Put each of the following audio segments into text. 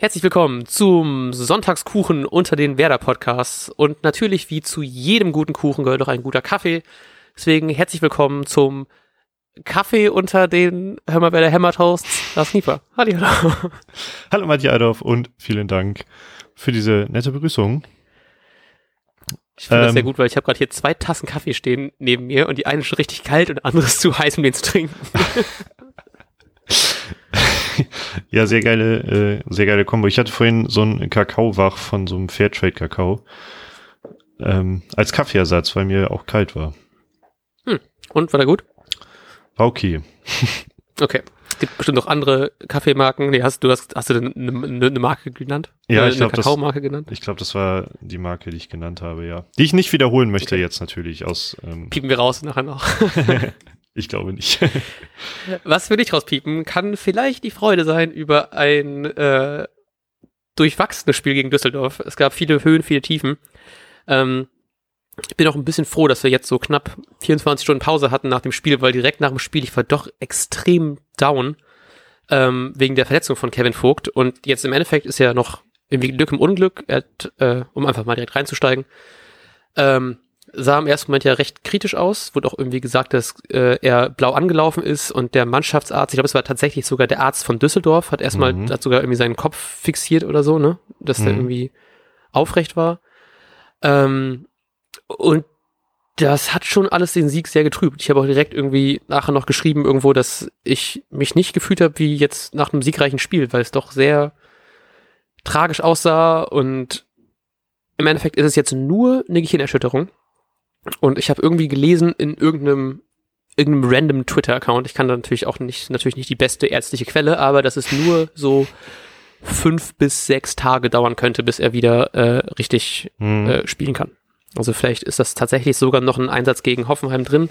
Herzlich willkommen zum Sonntagskuchen unter den Werder Podcasts. Und natürlich, wie zu jedem guten Kuchen, gehört auch ein guter Kaffee. Deswegen herzlich willkommen zum Kaffee unter den Hör mal, wer der hämmert Hosts. Lars Nieper. Hallo. Hallo Matthias Adolf und vielen Dank für diese nette Begrüßung. Ich finde ähm, das sehr gut, weil ich habe gerade hier zwei Tassen Kaffee stehen neben mir und die eine ist schon richtig kalt und die andere ist zu heiß, um den zu trinken. ja, sehr geile, äh, sehr geile Kombo. Ich hatte vorhin so einen Kakaowach von so einem Fairtrade-Kakao ähm, als Kaffeeersatz, weil mir auch kalt war. Hm. Und war der gut? War okay. okay. Es gibt bestimmt noch andere Kaffeemarken. Nee, hast du hast, hast du eine, eine, Marke genannt? Ja, ich glaube, Kakaomarke genannt. Ich glaube, das war die Marke, die ich genannt habe, ja. Die ich nicht wiederholen möchte okay. jetzt natürlich aus. Ähm, Piepen wir raus nachher noch. Ich glaube nicht. Was will ich rauspiepen? Kann vielleicht die Freude sein über ein äh, durchwachsenes Spiel gegen Düsseldorf. Es gab viele Höhen, viele Tiefen. Ähm, ich bin auch ein bisschen froh, dass wir jetzt so knapp 24 Stunden Pause hatten nach dem Spiel, weil direkt nach dem Spiel ich war doch extrem down ähm, wegen der Verletzung von Kevin Vogt. Und jetzt im Endeffekt ist ja noch irgendwie Glück im Unglück, er hat, äh, um einfach mal direkt reinzusteigen. Ähm, sah im ersten Moment ja recht kritisch aus. Wurde auch irgendwie gesagt, dass äh, er blau angelaufen ist und der Mannschaftsarzt, ich glaube, es war tatsächlich sogar der Arzt von Düsseldorf, hat erstmal, mhm. hat sogar irgendwie seinen Kopf fixiert oder so, ne? Dass mhm. der irgendwie aufrecht war. Ähm, und das hat schon alles den Sieg sehr getrübt. Ich habe auch direkt irgendwie nachher noch geschrieben irgendwo, dass ich mich nicht gefühlt habe wie jetzt nach einem siegreichen Spiel, weil es doch sehr tragisch aussah und im Endeffekt ist es jetzt nur eine Gehirnerschütterung. Und ich habe irgendwie gelesen in irgendeinem irgendeinem random Twitter-Account. Ich kann da natürlich auch nicht, natürlich nicht die beste ärztliche Quelle, aber dass es nur so fünf bis sechs Tage dauern könnte, bis er wieder äh, richtig mhm. äh, spielen kann. Also vielleicht ist das tatsächlich sogar noch ein Einsatz gegen Hoffenheim drin.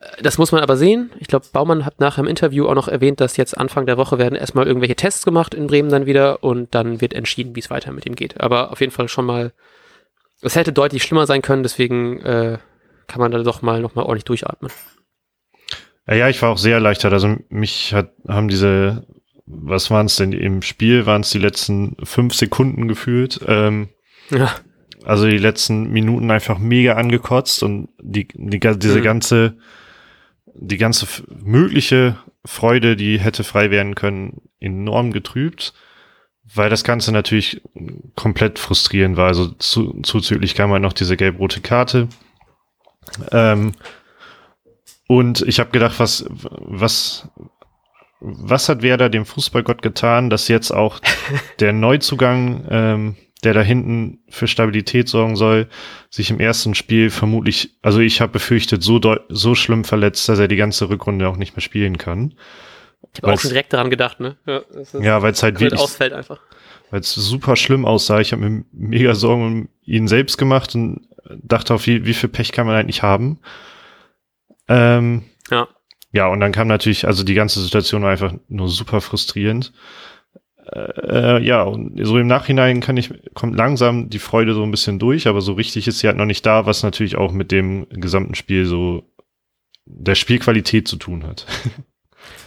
Äh, das muss man aber sehen. Ich glaube, Baumann hat nachher im Interview auch noch erwähnt, dass jetzt Anfang der Woche werden erstmal irgendwelche Tests gemacht in Bremen dann wieder und dann wird entschieden, wie es weiter mit ihm geht. Aber auf jeden Fall schon mal es hätte deutlich schlimmer sein können, deswegen äh, kann man da doch mal nochmal ordentlich durchatmen. Ja, ich war auch sehr erleichtert. Also mich hat, haben diese, was waren es denn im Spiel? Waren es die letzten fünf Sekunden gefühlt? Ähm, ja. Also die letzten Minuten einfach mega angekotzt und die, die diese mhm. ganze, die ganze mögliche Freude, die hätte frei werden können, enorm getrübt weil das Ganze natürlich komplett frustrierend war. Also zu, zuzüglich kam halt noch diese gelb-rote Karte. Ähm, und ich habe gedacht, was, was, was hat Werder dem Fußballgott getan, dass jetzt auch der Neuzugang, ähm, der da hinten für Stabilität sorgen soll, sich im ersten Spiel vermutlich, also ich habe befürchtet, so, so schlimm verletzt, dass er die ganze Rückrunde auch nicht mehr spielen kann. Ich habe auch schon direkt daran gedacht, ne? Ja, ja weil es halt wirklich ausfällt einfach. Weil es super schlimm aussah. Ich habe mir mega Sorgen um ihn selbst gemacht und dachte auf, wie, wie viel Pech kann man eigentlich haben. Ähm, ja. Ja, und dann kam natürlich, also die ganze Situation war einfach nur super frustrierend. Äh, ja, und so im Nachhinein kann ich, kommt langsam die Freude so ein bisschen durch, aber so richtig ist sie halt noch nicht da, was natürlich auch mit dem gesamten Spiel so der Spielqualität zu tun hat.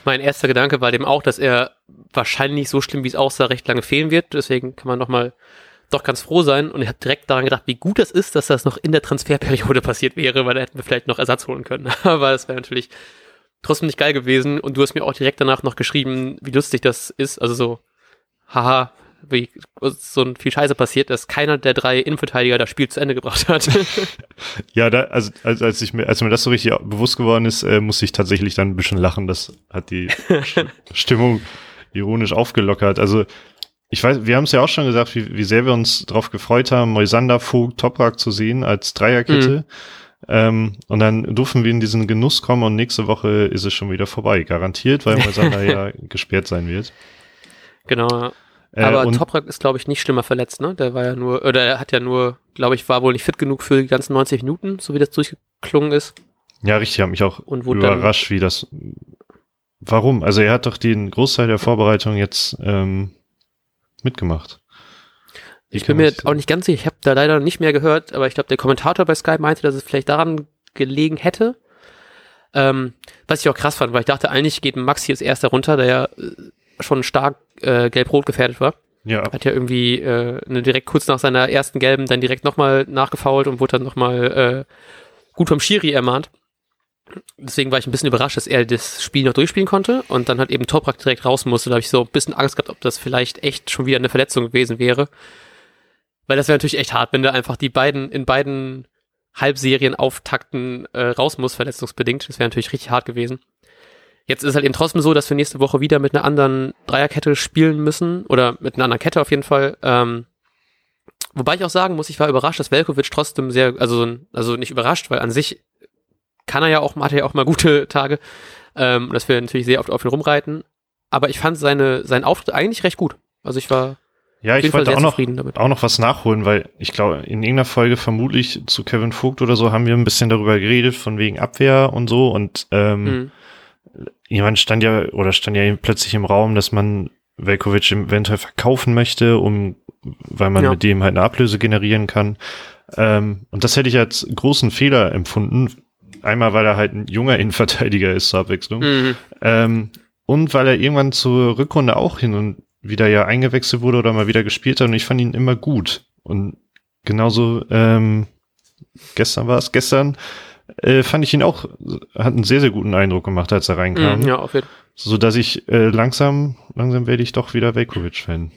Mein erster Gedanke war dem auch, dass er wahrscheinlich so schlimm, wie es aussah, recht lange fehlen wird. Deswegen kann man nochmal doch ganz froh sein. Und ich habe direkt daran gedacht, wie gut das ist, dass das noch in der Transferperiode passiert wäre, weil da hätten wir vielleicht noch Ersatz holen können. Aber es wäre natürlich trotzdem nicht geil gewesen. Und du hast mir auch direkt danach noch geschrieben, wie lustig das ist. Also so, haha, wie so ein viel Scheiße passiert, dass keiner der drei Innenverteidiger das Spiel zu Ende gebracht hat. ja, da, also, als, als, ich mir, als mir das so richtig bewusst geworden ist, äh, muss ich tatsächlich dann ein bisschen lachen. Das hat die Stimmung ironisch aufgelockert. Also ich weiß, wir haben es ja auch schon gesagt, wie, wie sehr wir uns darauf gefreut haben, Moisander, Vogt, Toprak zu sehen als Dreierkette. Mhm. Ähm, und dann durften wir in diesen Genuss kommen und nächste Woche ist es schon wieder vorbei, garantiert, weil Moisander ja gesperrt sein wird. Genau. Äh, Aber Toprak ist, glaube ich, nicht schlimmer verletzt, ne? Der war ja nur, oder er hat ja nur, glaube ich, war wohl nicht fit genug für die ganzen 90 Minuten, so wie das durchgeklungen ist. Ja, richtig, hat mich auch überrascht, wie das. Warum? Also er hat doch den Großteil der Vorbereitung jetzt ähm, mitgemacht. ich bin mir auch nicht ganz sicher, ich habe da leider nicht mehr gehört, aber ich glaube, der Kommentator bei Sky meinte, dass es vielleicht daran gelegen hätte. Ähm, was ich auch krass fand, weil ich dachte, eigentlich geht Maxi als erster runter, der ja äh, schon stark äh, gelb-rot gefährdet war. Ja. Hat ja irgendwie äh, ne, direkt kurz nach seiner ersten gelben dann direkt nochmal nachgefault und wurde dann nochmal äh, gut vom Schiri ermahnt. Deswegen war ich ein bisschen überrascht, dass er das Spiel noch durchspielen konnte und dann halt eben Toprak direkt raus musste. Da habe ich so ein bisschen Angst gehabt, ob das vielleicht echt schon wieder eine Verletzung gewesen wäre. Weil das wäre natürlich echt hart, wenn du einfach die beiden in beiden Halbserien auftakten äh, raus muss, verletzungsbedingt. Das wäre natürlich richtig hart gewesen. Jetzt ist halt eben trotzdem so, dass wir nächste Woche wieder mit einer anderen Dreierkette spielen müssen oder mit einer anderen Kette auf jeden Fall. Ähm, wobei ich auch sagen muss, ich war überrascht, dass Velkovic trotzdem sehr, also, also nicht überrascht, weil an sich kann er ja auch, hat er ja auch mal gute Tage, ähm, dass wir natürlich sehr oft auf ihn rumreiten. Aber ich fand seine, seinen Auftritt eigentlich recht gut. Also ich war ja, ich wollte auch noch, auch noch was nachholen, weil ich glaube, in irgendeiner Folge vermutlich zu Kevin Vogt oder so haben wir ein bisschen darüber geredet, von wegen Abwehr und so. Und ähm, mhm. Jemand stand ja oder stand ja plötzlich im Raum, dass man Velkovic eventuell verkaufen möchte, um weil man ja. mit dem halt eine Ablöse generieren kann. Ähm, und das hätte ich als großen Fehler empfunden. Einmal, weil er halt ein junger Innenverteidiger ist zur Abwechslung. Mhm. Ähm, und weil er irgendwann zur Rückrunde auch hin und wieder ja eingewechselt wurde oder mal wieder gespielt hat und ich fand ihn immer gut. Und genauso, ähm, gestern war es, gestern äh, fand ich ihn auch, hat einen sehr, sehr guten Eindruck gemacht, als er reinkam. Mm, ja, auf jeden Fall. So dass ich äh, langsam, langsam werde ich doch wieder Velkovic-Fan.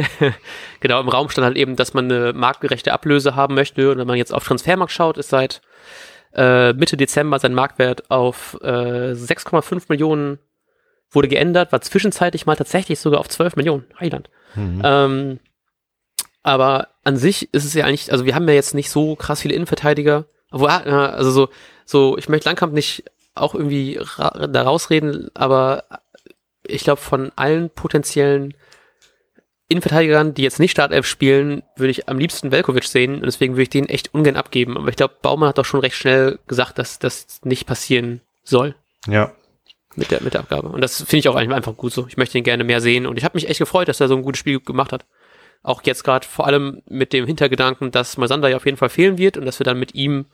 genau, im Raum stand halt eben, dass man eine marktgerechte Ablöse haben möchte. Und wenn man jetzt auf Transfermarkt schaut, ist seit äh, Mitte Dezember sein Marktwert auf äh, 6,5 Millionen wurde geändert, war zwischenzeitlich mal tatsächlich sogar auf 12 Millionen. Heiland. Mhm. Ähm, aber an sich ist es ja eigentlich, also wir haben ja jetzt nicht so krass viele Innenverteidiger. Obwohl, also so, so, ich möchte Langkamp nicht auch irgendwie da rausreden, aber ich glaube, von allen potenziellen Innenverteidigern, die jetzt nicht Startelf spielen, würde ich am liebsten Velkovic sehen und deswegen würde ich den echt ungern abgeben. Aber ich glaube, Baumann hat doch schon recht schnell gesagt, dass das nicht passieren soll. Ja, mit der, mit der Abgabe. Und das finde ich auch einfach gut so. Ich möchte ihn gerne mehr sehen und ich habe mich echt gefreut, dass er so ein gutes Spiel gemacht hat. Auch jetzt gerade vor allem mit dem Hintergedanken, dass Masander ja auf jeden Fall fehlen wird und dass wir dann mit ihm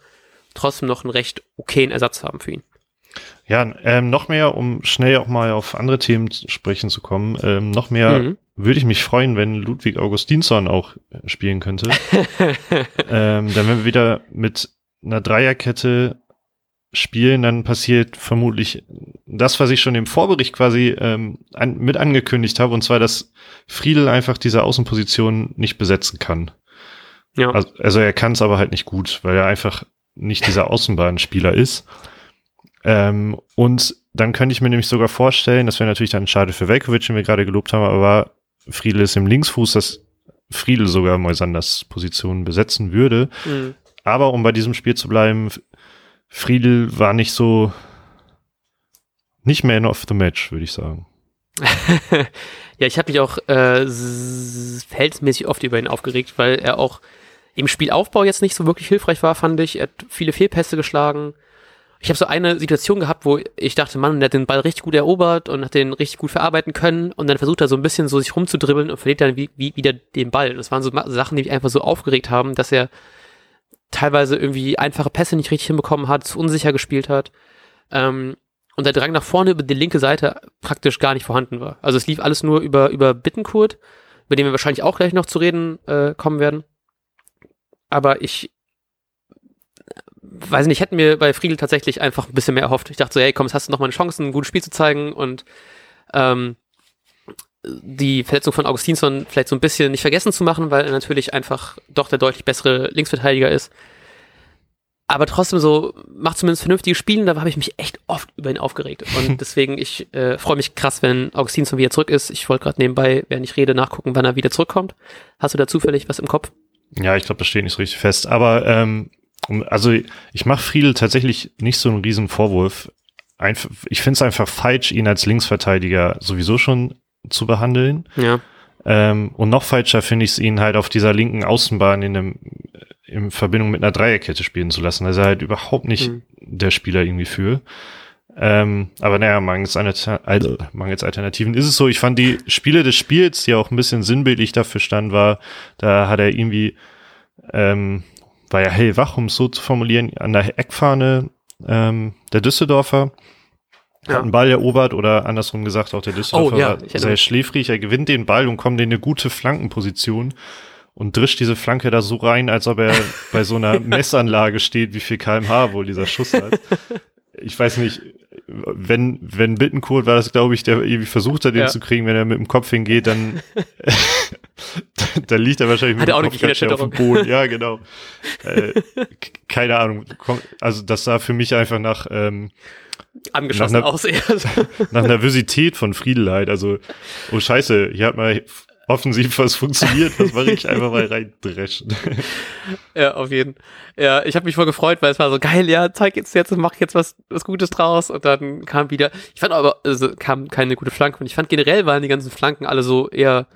trotzdem noch einen recht okayen Ersatz haben für ihn. Ja, ähm, noch mehr, um schnell auch mal auf andere Themen sprechen zu kommen, ähm, noch mehr mhm. würde ich mich freuen, wenn Ludwig Augustinsson auch spielen könnte. ähm, dann wenn wir wieder mit einer Dreierkette spielen, dann passiert vermutlich das, was ich schon im Vorbericht quasi ähm, an, mit angekündigt habe, und zwar, dass Friedel einfach diese Außenposition nicht besetzen kann. Ja. Also, also er kann es aber halt nicht gut, weil er einfach nicht dieser Außenbahnspieler ist. Ähm, und dann könnte ich mir nämlich sogar vorstellen, das wäre natürlich dann schade für Velkovic, den wir gerade gelobt haben, aber Friedel ist im Linksfuß, dass Friedel sogar Moisanders Position besetzen würde. Mhm. Aber um bei diesem Spiel zu bleiben, Friedel war nicht so, nicht Man of the Match, würde ich sagen. ja, ich habe mich auch äh, verhältnismäßig oft über ihn aufgeregt, weil er auch im Spielaufbau jetzt nicht so wirklich hilfreich war, fand ich. Er hat viele Fehlpässe geschlagen. Ich habe so eine Situation gehabt, wo ich dachte, Mann, der hat den Ball richtig gut erobert und hat den richtig gut verarbeiten können und dann versucht er so ein bisschen so sich rumzudribbeln und verliert dann wie, wie, wieder den Ball. Das waren so Sachen, die mich einfach so aufgeregt haben, dass er teilweise irgendwie einfache Pässe nicht richtig hinbekommen hat, zu unsicher gespielt hat. Ähm, und der Drang nach vorne über die linke Seite praktisch gar nicht vorhanden war. Also es lief alles nur über, über Bittenkurt, über den wir wahrscheinlich auch gleich noch zu reden äh, kommen werden. Aber ich weiß nicht, hätten mir bei Friedel tatsächlich einfach ein bisschen mehr erhofft. Ich dachte so, hey, komm, jetzt hast du noch mal eine Chance, ein gutes Spiel zu zeigen und ähm, die Verletzung von Augustinsson vielleicht so ein bisschen nicht vergessen zu machen, weil er natürlich einfach doch der deutlich bessere Linksverteidiger ist. Aber trotzdem so, macht zumindest vernünftige Spiele, da habe ich mich echt oft über ihn aufgeregt. Und deswegen, ich äh, freue mich krass, wenn Augustinsson wieder zurück ist. Ich wollte gerade nebenbei, während ich rede, nachgucken, wann er wieder zurückkommt. Hast du da zufällig was im Kopf? Ja, ich glaube, das steht nicht so richtig fest. Aber ähm, also ich mache Friedel tatsächlich nicht so einen riesen Vorwurf. Einf ich finde es einfach falsch, ihn als Linksverteidiger sowieso schon zu behandeln. Ja. Ähm, und noch falscher finde ich es, ihn halt auf dieser linken Außenbahn in, einem, in Verbindung mit einer Dreierkette spielen zu lassen. Da ist er halt überhaupt nicht mhm. der Spieler irgendwie für. Ähm, aber naja, mangels, also, mangels Alternativen ist es so. Ich fand die Spiele des Spiels, die auch ein bisschen sinnbildlich dafür stand, war, da hat er irgendwie, ähm, war ja hellwach, um es so zu formulieren, an der Eckfahne ähm, der Düsseldorfer ja. hat einen Ball erobert oder andersrum gesagt, auch der Düsseldorfer oh, ja, war sehr schläfrig. Er gewinnt den Ball und kommt in eine gute Flankenposition und drischt diese Flanke da so rein, als ob er bei so einer Messanlage steht, wie viel kmh wohl dieser Schuss hat. Ich weiß nicht, wenn, wenn Bittencourt war das, glaube ich, der irgendwie versucht hat, den ja. zu kriegen, wenn er mit dem Kopf hingeht, dann, dann liegt er wahrscheinlich mit hat dem Kopf auf dem Boden. Ja, genau. äh, keine Ahnung. Also das sah für mich einfach nach, ähm, angeschossen nach, aus eher. nach Nervosität von Friedelheit. Also, oh Scheiße, hier hat mal offensiv was funktioniert, was mache ich einfach mal reindreschen. ja, auf jeden. Ja, ich habe mich voll gefreut, weil es war so geil, ja, zeig jetzt jetzt, mach jetzt was, was Gutes draus und dann kam wieder, ich fand aber, also kam keine gute Flanke und ich fand generell waren die ganzen Flanken alle so eher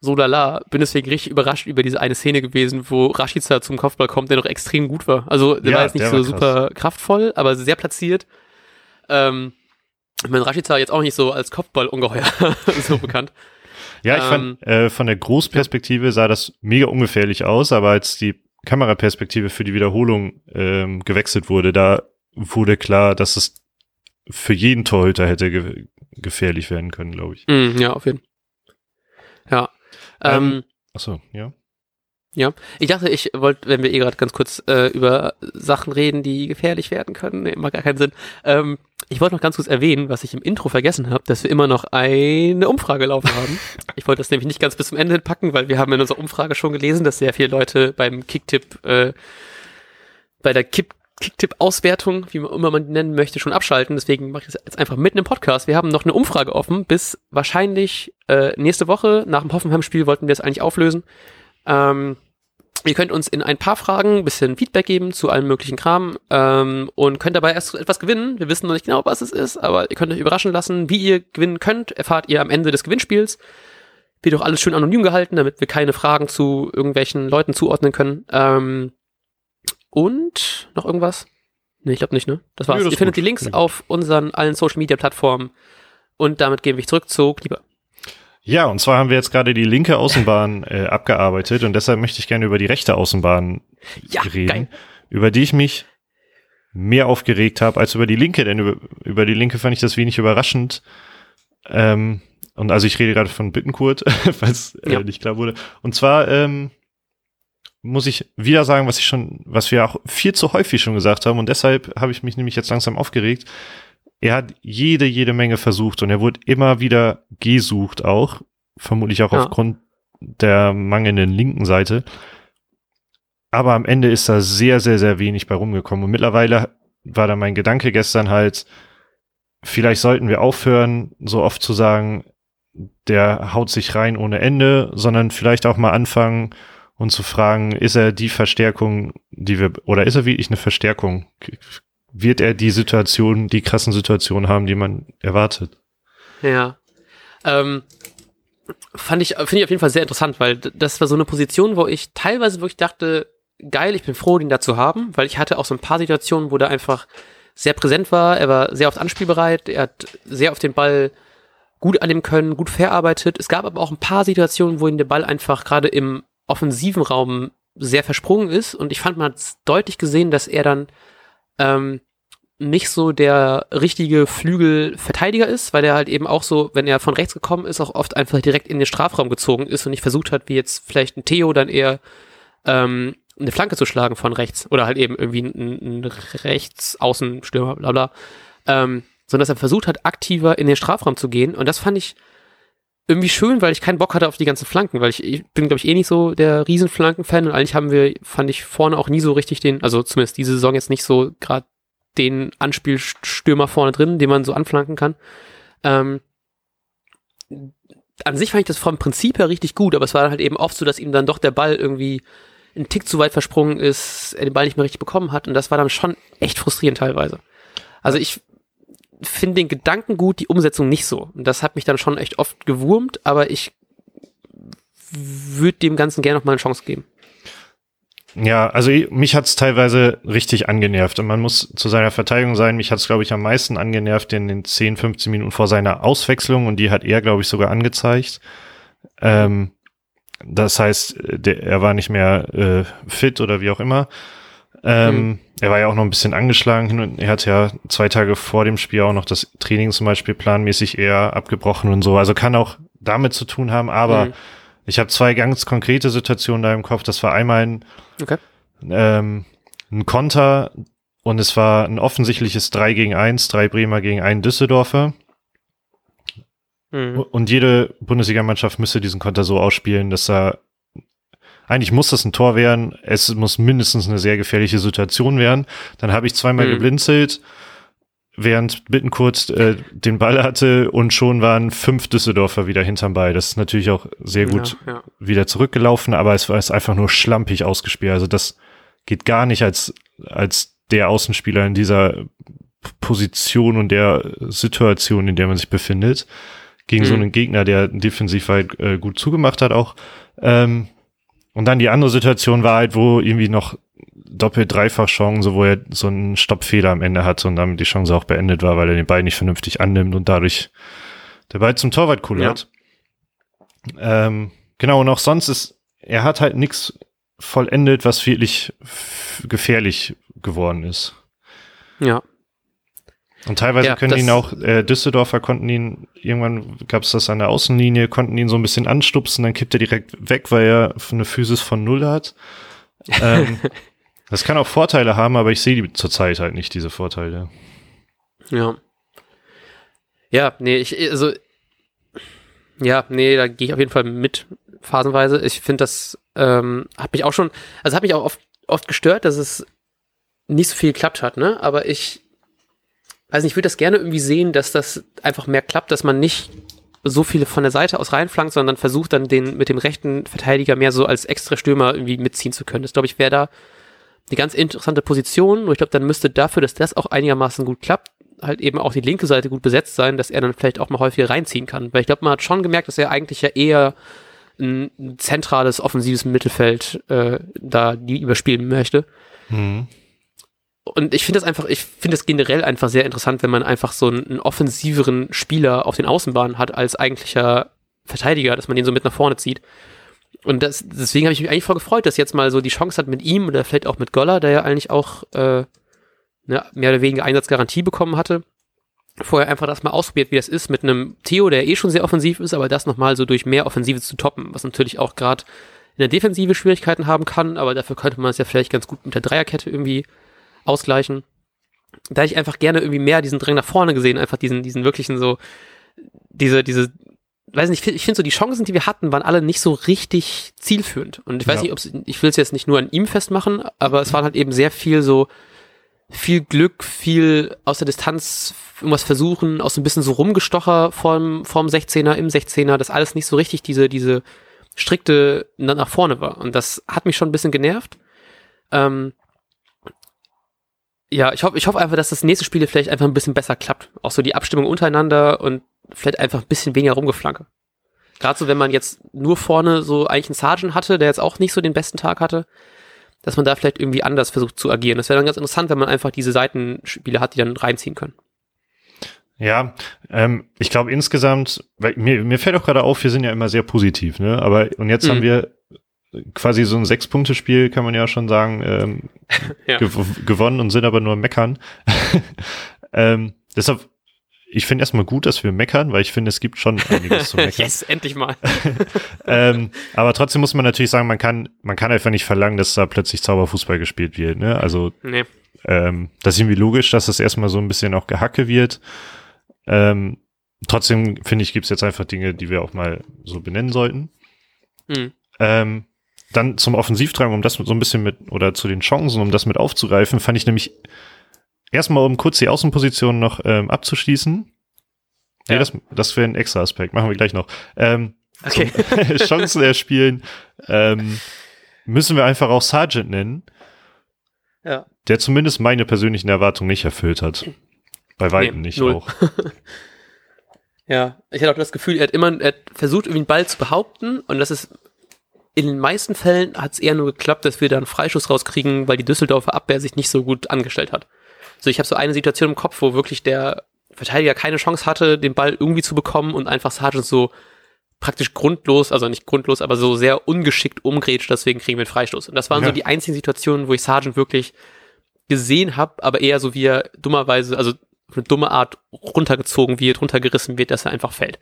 so lala, bin deswegen richtig überrascht über diese eine Szene gewesen, wo Rashica zum Kopfball kommt, der noch extrem gut war. Also der ja, war jetzt nicht so super kraftvoll, aber sehr platziert. Ähm, ich meine, Rashica jetzt auch nicht so als Kopfballungeheuer so bekannt. Ja, ich ähm, fand, äh, von der Großperspektive sah das mega ungefährlich aus, aber als die Kameraperspektive für die Wiederholung ähm, gewechselt wurde, da wurde klar, dass es für jeden Torhüter hätte ge gefährlich werden können, glaube ich. Mm, ja, auf jeden Fall. Ja. Ähm, ähm, achso, ja. Ja, ich dachte, ich wollte, wenn wir eh gerade ganz kurz äh, über Sachen reden, die gefährlich werden können, nee, macht gar keinen Sinn. Ähm, ich wollte noch ganz kurz erwähnen, was ich im Intro vergessen habe, dass wir immer noch eine Umfrage laufen haben. ich wollte das nämlich nicht ganz bis zum Ende packen, weil wir haben in unserer Umfrage schon gelesen, dass sehr viele Leute beim Kicktipp, äh, bei der Kick Kicktipp-Auswertung, wie man immer man die nennen möchte, schon abschalten. Deswegen mache ich das jetzt einfach mitten im Podcast. Wir haben noch eine Umfrage offen. Bis wahrscheinlich äh, nächste Woche nach dem Hoffenheim-Spiel wollten wir es eigentlich auflösen. Ähm, Ihr könnt uns in ein paar Fragen ein bisschen Feedback geben zu allem möglichen Kram ähm, und könnt dabei erst etwas gewinnen. Wir wissen noch nicht genau, was es ist, aber ihr könnt euch überraschen lassen. Wie ihr gewinnen könnt, erfahrt ihr am Ende des Gewinnspiels. Wird auch alles schön anonym gehalten, damit wir keine Fragen zu irgendwelchen Leuten zuordnen können. Ähm, und noch irgendwas? Nee, ich glaube nicht, ne? Das war's. Ja, das ihr findet gut. die Links auf unseren allen Social Media Plattformen. Und damit gehen wir zurück zu Lieber. Ja, und zwar haben wir jetzt gerade die linke Außenbahn äh, abgearbeitet und deshalb möchte ich gerne über die rechte Außenbahn ja, reden, geil. über die ich mich mehr aufgeregt habe als über die linke, denn über, über die linke fand ich das wenig überraschend. Ähm, und also ich rede gerade von Bittenkurt, falls äh, ja. nicht klar wurde. Und zwar ähm, muss ich wieder sagen, was ich schon, was wir auch viel zu häufig schon gesagt haben und deshalb habe ich mich nämlich jetzt langsam aufgeregt er hat jede, jede Menge versucht und er wurde immer wieder gesucht auch, vermutlich auch ja. aufgrund der mangelnden linken Seite. Aber am Ende ist da sehr, sehr, sehr wenig bei rumgekommen. Und mittlerweile war da mein Gedanke gestern halt, vielleicht sollten wir aufhören, so oft zu sagen, der haut sich rein ohne Ende, sondern vielleicht auch mal anfangen und zu fragen, ist er die Verstärkung, die wir, oder ist er wirklich eine Verstärkung? Wird er die Situation, die krassen Situationen haben, die man erwartet. Ja. Ähm, fand ich, finde ich auf jeden Fall sehr interessant, weil das war so eine Position, wo ich teilweise wirklich dachte, geil, ich bin froh, den da zu haben, weil ich hatte auch so ein paar Situationen, wo der einfach sehr präsent war, er war sehr oft anspielbereit, er hat sehr auf den Ball gut annehmen können, gut verarbeitet. Es gab aber auch ein paar Situationen, wo ihm der Ball einfach gerade im offensiven Raum sehr versprungen ist und ich fand, man hat deutlich gesehen, dass er dann ähm, nicht so der richtige Flügelverteidiger ist, weil er halt eben auch so, wenn er von rechts gekommen ist, auch oft einfach direkt in den Strafraum gezogen ist und nicht versucht hat, wie jetzt vielleicht ein Theo dann eher ähm, eine Flanke zu schlagen von rechts oder halt eben irgendwie ein, ein Rechtsaußenstürmer, bla bla, ähm, sondern dass er versucht hat, aktiver in den Strafraum zu gehen. Und das fand ich irgendwie schön, weil ich keinen Bock hatte auf die ganzen Flanken, weil ich, ich bin, glaube ich, eh nicht so der Riesenflanken-Fan und eigentlich haben wir, fand ich vorne auch nie so richtig den, also zumindest diese Saison jetzt nicht so gerade den Anspielstürmer vorne drin, den man so anflanken kann. Ähm, an sich fand ich das vom Prinzip her richtig gut, aber es war halt eben oft so, dass ihm dann doch der Ball irgendwie einen Tick zu weit versprungen ist, er den Ball nicht mehr richtig bekommen hat und das war dann schon echt frustrierend teilweise. Also ich finde den Gedanken gut, die Umsetzung nicht so. Und das hat mich dann schon echt oft gewurmt, aber ich würde dem Ganzen gerne noch mal eine Chance geben. Ja, also mich hat's teilweise richtig angenervt und man muss zu seiner Verteidigung sein, mich hat's glaube ich am meisten angenervt in den 10, 15 Minuten vor seiner Auswechslung und die hat er glaube ich sogar angezeigt. Ähm, das heißt, der, er war nicht mehr äh, fit oder wie auch immer Ähm, mhm. Er war ja auch noch ein bisschen angeschlagen er hat ja zwei Tage vor dem Spiel auch noch das Training zum Beispiel planmäßig eher abgebrochen und so. Also kann auch damit zu tun haben, aber mhm. ich habe zwei ganz konkrete Situationen da im Kopf. Das war einmal ein, okay. ähm, ein Konter und es war ein offensichtliches 3 gegen 1, drei Bremer gegen einen Düsseldorfer. Mhm. Und jede Bundesligamannschaft müsste diesen Konter so ausspielen, dass er eigentlich muss das ein Tor werden. Es muss mindestens eine sehr gefährliche Situation werden. Dann habe ich zweimal mhm. geblinzelt, während Bittenkurt äh, den Ball hatte und schon waren fünf Düsseldorfer wieder hinterm Ball. Das ist natürlich auch sehr gut ja, ja. wieder zurückgelaufen, aber es war es einfach nur schlampig ausgespielt. Also das geht gar nicht als, als der Außenspieler in dieser Position und der Situation, in der man sich befindet gegen mhm. so einen Gegner, der defensiv halt äh, gut zugemacht hat auch. Ähm, und dann die andere Situation war halt, wo irgendwie noch doppelt dreifach Chance, wo er so einen Stoppfehler am Ende hatte und damit die Chance auch beendet war, weil er den Ball nicht vernünftig annimmt und dadurch der Ball zum Torwart kullert. Ja. Ähm, genau, und auch sonst ist, er hat halt nichts vollendet, was wirklich gefährlich geworden ist. Ja. Und teilweise ja, können ihn auch, äh, Düsseldorfer konnten ihn, irgendwann gab es das an der Außenlinie, konnten ihn so ein bisschen anstupsen, dann kippt er direkt weg, weil er eine Physis von Null hat. Ähm, das kann auch Vorteile haben, aber ich sehe die zurzeit halt nicht, diese Vorteile. Ja. Ja, nee, ich, also, ja, nee, da gehe ich auf jeden Fall mit, phasenweise. Ich finde, das ähm, hat mich auch schon, also hat mich auch oft, oft gestört, dass es nicht so viel geklappt hat, ne? Aber ich weiß nicht, ich würde das gerne irgendwie sehen, dass das einfach mehr klappt, dass man nicht so viele von der Seite aus reinflankt, sondern versucht dann den mit dem rechten Verteidiger mehr so als extra Stürmer irgendwie mitziehen zu können. Das glaube ich wäre da eine ganz interessante Position. Und ich glaube, dann müsste dafür, dass das auch einigermaßen gut klappt, halt eben auch die linke Seite gut besetzt sein, dass er dann vielleicht auch mal häufiger reinziehen kann. Weil ich glaube, man hat schon gemerkt, dass er eigentlich ja eher ein, zentrales offensives Mittelfeld äh, da die überspielen möchte. Mhm und ich finde das einfach, ich finde es generell einfach sehr interessant, wenn man einfach so einen, einen, offensiveren Spieler auf den Außenbahnen hat als eigentlicher Verteidiger, dass man den so mit nach vorne zieht. Und das, deswegen habe ich mich eigentlich voll gefreut, dass jetzt mal so die Chance hat mit ihm oder vielleicht auch mit Goller, der ja eigentlich auch äh, ne, mehr oder weniger Einsatzgarantie bekommen hatte. Vorher einfach das mal ausprobiert, wie das ist, mit einem Theo, der eh schon sehr offensiv ist, aber das nochmal so durch mehr Offensive zu toppen, was natürlich auch gerade in der Defensive Schwierigkeiten haben kann, aber dafür könnte man es ja vielleicht ganz gut mit der Dreierkette irgendwie ausgleichen. Da hätte ich einfach gerne irgendwie mehr diesen Drang nach vorne gesehen, einfach diesen, diesen wirklichen so, diese, diese, weiß nicht, ich finde so, die Chancen, die wir hatten, waren alle nicht so richtig zielführend. Und ich weiß ja. nicht, ob ich will es jetzt nicht nur an ihm festmachen, aber es waren halt eben sehr viel so, viel Glück, viel aus der Distanz irgendwas versuchen, aus so ein bisschen so rumgestocher vorm, vorm 16er, im 16er, dass alles nicht so richtig diese, diese strikte nach vorne war. Und das hat mich schon ein bisschen genervt. Ähm, ja, ich hoffe, ich hoffe einfach, dass das nächste Spiel vielleicht einfach ein bisschen besser klappt. Auch so die Abstimmung untereinander und vielleicht einfach ein bisschen weniger rumgeflanke. Gerade so, wenn man jetzt nur vorne so eigentlich einen Sergeant hatte, der jetzt auch nicht so den besten Tag hatte, dass man da vielleicht irgendwie anders versucht zu agieren. Das wäre dann ganz interessant, wenn man einfach diese Seitenspiele hat, die dann reinziehen können. Ja, ähm, ich glaube insgesamt, weil mir, mir fällt auch gerade auf, wir sind ja immer sehr positiv, ne? Aber und jetzt mhm. haben wir quasi so ein Sechs-Punkte-Spiel, kann man ja schon sagen, ähm, ja. gew gewonnen und sind aber nur meckern. ähm, deshalb, ich finde erstmal gut, dass wir meckern, weil ich finde, es gibt schon einiges zu meckern. yes, endlich mal. ähm, aber trotzdem muss man natürlich sagen, man kann, man kann einfach nicht verlangen, dass da plötzlich Zauberfußball gespielt wird. Ne? Also nee. ähm, das ist irgendwie logisch, dass das erstmal so ein bisschen auch gehacke wird. Ähm, trotzdem finde ich, gibt es jetzt einfach Dinge, die wir auch mal so benennen sollten. Mhm. Ähm, dann zum Offensivdrang, um das so ein bisschen mit, oder zu den Chancen, um das mit aufzugreifen, fand ich nämlich erstmal, um kurz die Außenposition noch ähm, abzuschließen. Ja. Nee, das, das wäre ein extra Aspekt, machen wir gleich noch. Ähm, okay. Chancen erspielen, ähm, müssen wir einfach auch Sergeant nennen. Ja. Der zumindest meine persönlichen Erwartungen nicht erfüllt hat. Bei weitem nee, nicht null. auch. ja, ich hatte auch das Gefühl, er hat immer, er hat versucht, irgendwie einen Ball zu behaupten und das ist in den meisten Fällen hat es eher nur geklappt, dass wir da einen Freischuss rauskriegen, weil die Düsseldorfer Abwehr sich nicht so gut angestellt hat. Also ich habe so eine Situation im Kopf, wo wirklich der Verteidiger keine Chance hatte, den Ball irgendwie zu bekommen und einfach Sargent so praktisch grundlos, also nicht grundlos, aber so sehr ungeschickt umgrätscht, deswegen kriegen wir einen Freistoß. Und das waren ja. so die einzigen Situationen, wo ich Sargent wirklich gesehen habe, aber eher so wie er dummerweise, also auf eine dumme Art runtergezogen wird, runtergerissen wird, dass er einfach fällt.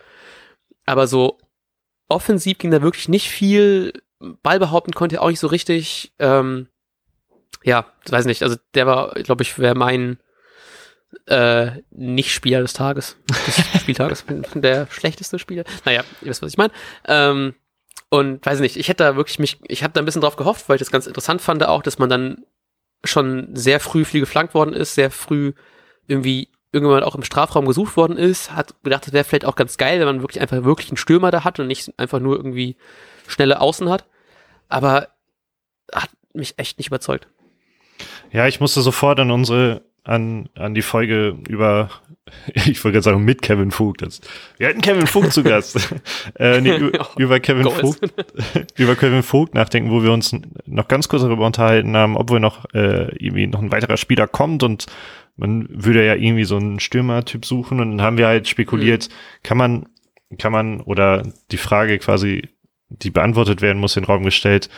Aber so offensiv ging da wirklich nicht viel. Ball behaupten konnte er auch nicht so richtig. Ähm, ja, weiß nicht. Also der war, glaube ich, wäre mein äh, Nicht-Spieler des Tages, des Spieltages, der schlechteste Spieler. Naja, ihr wisst, was ich meine. Ähm, und weiß nicht, ich hätte da wirklich mich, ich habe da ein bisschen drauf gehofft, weil ich das ganz interessant fand auch, dass man dann schon sehr früh viel geflankt worden ist, sehr früh irgendwie irgendwann auch im Strafraum gesucht worden ist, hat gedacht, das wäre vielleicht auch ganz geil, wenn man wirklich einfach wirklich einen Stürmer da hat und nicht einfach nur irgendwie schnelle Außen hat. Aber hat mich echt nicht überzeugt. Ja, ich musste sofort an unsere, an, an die Folge über, ich wollte gerade sagen, mit Kevin Vogt. Wir hatten Kevin Vogt zu Gast. äh, nee, über, über Kevin Vogt, über Kevin Vogt nachdenken, wo wir uns noch ganz kurz darüber unterhalten haben, ob wir noch, äh, irgendwie noch ein weiterer Spieler kommt und man würde ja irgendwie so einen Stürmertyp suchen und dann haben wir halt spekuliert, mhm. kann man, kann man, oder die Frage quasi, die beantwortet werden muss, in den Raum gestellt,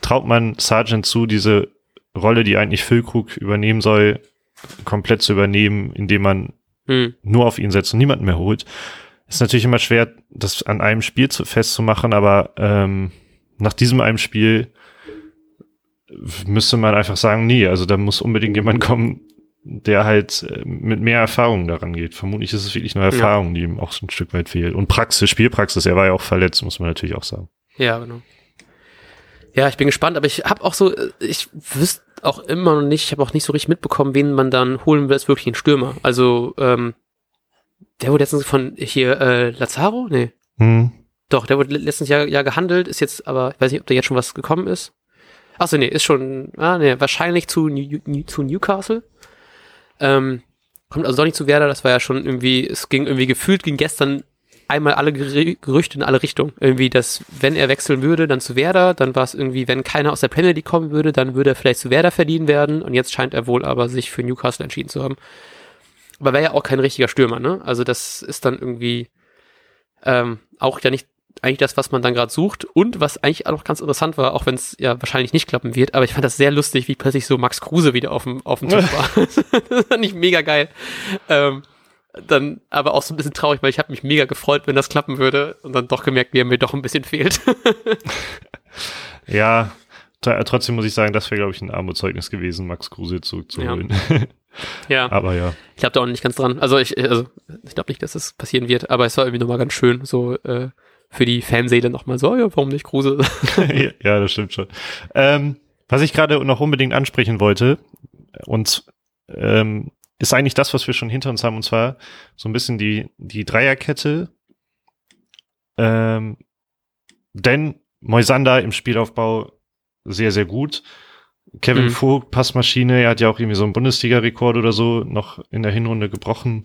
traut man Sargent zu, diese Rolle, die eigentlich Füllkrug übernehmen soll, komplett zu übernehmen, indem man mhm. nur auf ihn setzt und niemanden mehr holt. Ist natürlich immer schwer, das an einem Spiel zu, festzumachen, aber ähm, nach diesem einem Spiel müsste man einfach sagen, nee, also da muss unbedingt jemand kommen, der halt äh, mit mehr Erfahrung daran geht. Vermutlich ist es wirklich nur Erfahrung, ja. die ihm auch so ein Stück weit fehlt. Und Praxis, Spielpraxis, er war ja auch verletzt, muss man natürlich auch sagen. Ja, genau. Ja, ich bin gespannt, aber ich habe auch so, äh, ich wüsste auch immer noch nicht, ich habe auch nicht so richtig mitbekommen, wen man dann holen will, als wirklich ein Stürmer. Also, ähm, der wurde letztens von hier, äh, Lazaro? Nee. Hm. Doch, der wurde letztens ja, ja gehandelt, ist jetzt, aber ich weiß nicht, ob da jetzt schon was gekommen ist. Achso, nee, ist schon, ah, nee, wahrscheinlich zu, New, zu Newcastle. Ähm, kommt also doch nicht zu Werder, das war ja schon irgendwie, es ging irgendwie gefühlt, ging gestern einmal alle Gerüchte in alle Richtungen. Irgendwie, dass wenn er wechseln würde, dann zu Werder, dann war es irgendwie, wenn keiner aus der Premier League kommen würde, dann würde er vielleicht zu Werder verdienen werden und jetzt scheint er wohl aber sich für Newcastle entschieden zu haben. Aber wäre ja auch kein richtiger Stürmer, ne? Also das ist dann irgendwie ähm, auch ja nicht eigentlich das, was man dann gerade sucht und was eigentlich auch noch ganz interessant war, auch wenn es ja wahrscheinlich nicht klappen wird, aber ich fand das sehr lustig, wie plötzlich so Max Kruse wieder auf dem, auf dem Tisch war. das fand ich mega geil. Ähm, dann aber auch so ein bisschen traurig, weil ich habe mich mega gefreut, wenn das klappen würde und dann doch gemerkt, wie er mir doch ein bisschen fehlt. ja, trotzdem muss ich sagen, das wäre, glaube ich, ein Armutszeugnis gewesen, Max Kruse zurückzuholen. Ja. ja. Aber ja. Ich glaube da auch nicht ganz dran. Also ich, also ich glaube nicht, dass das passieren wird, aber es war irgendwie nochmal ganz schön, so äh, für die Fanseele nochmal so, ja, warum nicht Kruse? ja, das stimmt schon. Ähm, was ich gerade noch unbedingt ansprechen wollte, und ähm, ist eigentlich das, was wir schon hinter uns haben, und zwar so ein bisschen die, die Dreierkette. Ähm, denn Moisander im Spielaufbau sehr, sehr gut. Kevin mhm. Vogt, Passmaschine, er hat ja auch irgendwie so einen Bundesliga-Rekord oder so noch in der Hinrunde gebrochen.